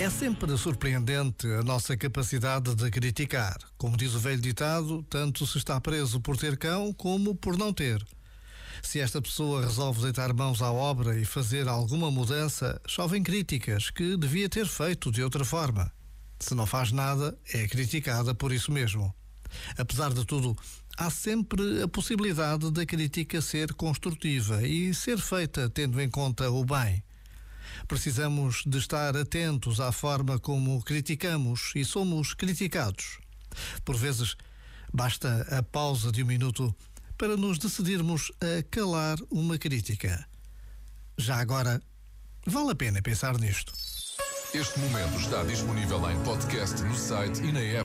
É sempre surpreendente a nossa capacidade de criticar. Como diz o velho ditado, tanto se está preso por ter cão como por não ter. Se esta pessoa resolve deitar mãos à obra e fazer alguma mudança, chovem críticas que devia ter feito de outra forma. Se não faz nada, é criticada por isso mesmo. Apesar de tudo, há sempre a possibilidade da crítica ser construtiva e ser feita tendo em conta o bem. Precisamos de estar atentos à forma como criticamos e somos criticados. Por vezes, basta a pausa de um minuto para nos decidirmos a calar uma crítica. Já agora, vale a pena pensar nisto. Este momento está disponível em podcast no site e na app.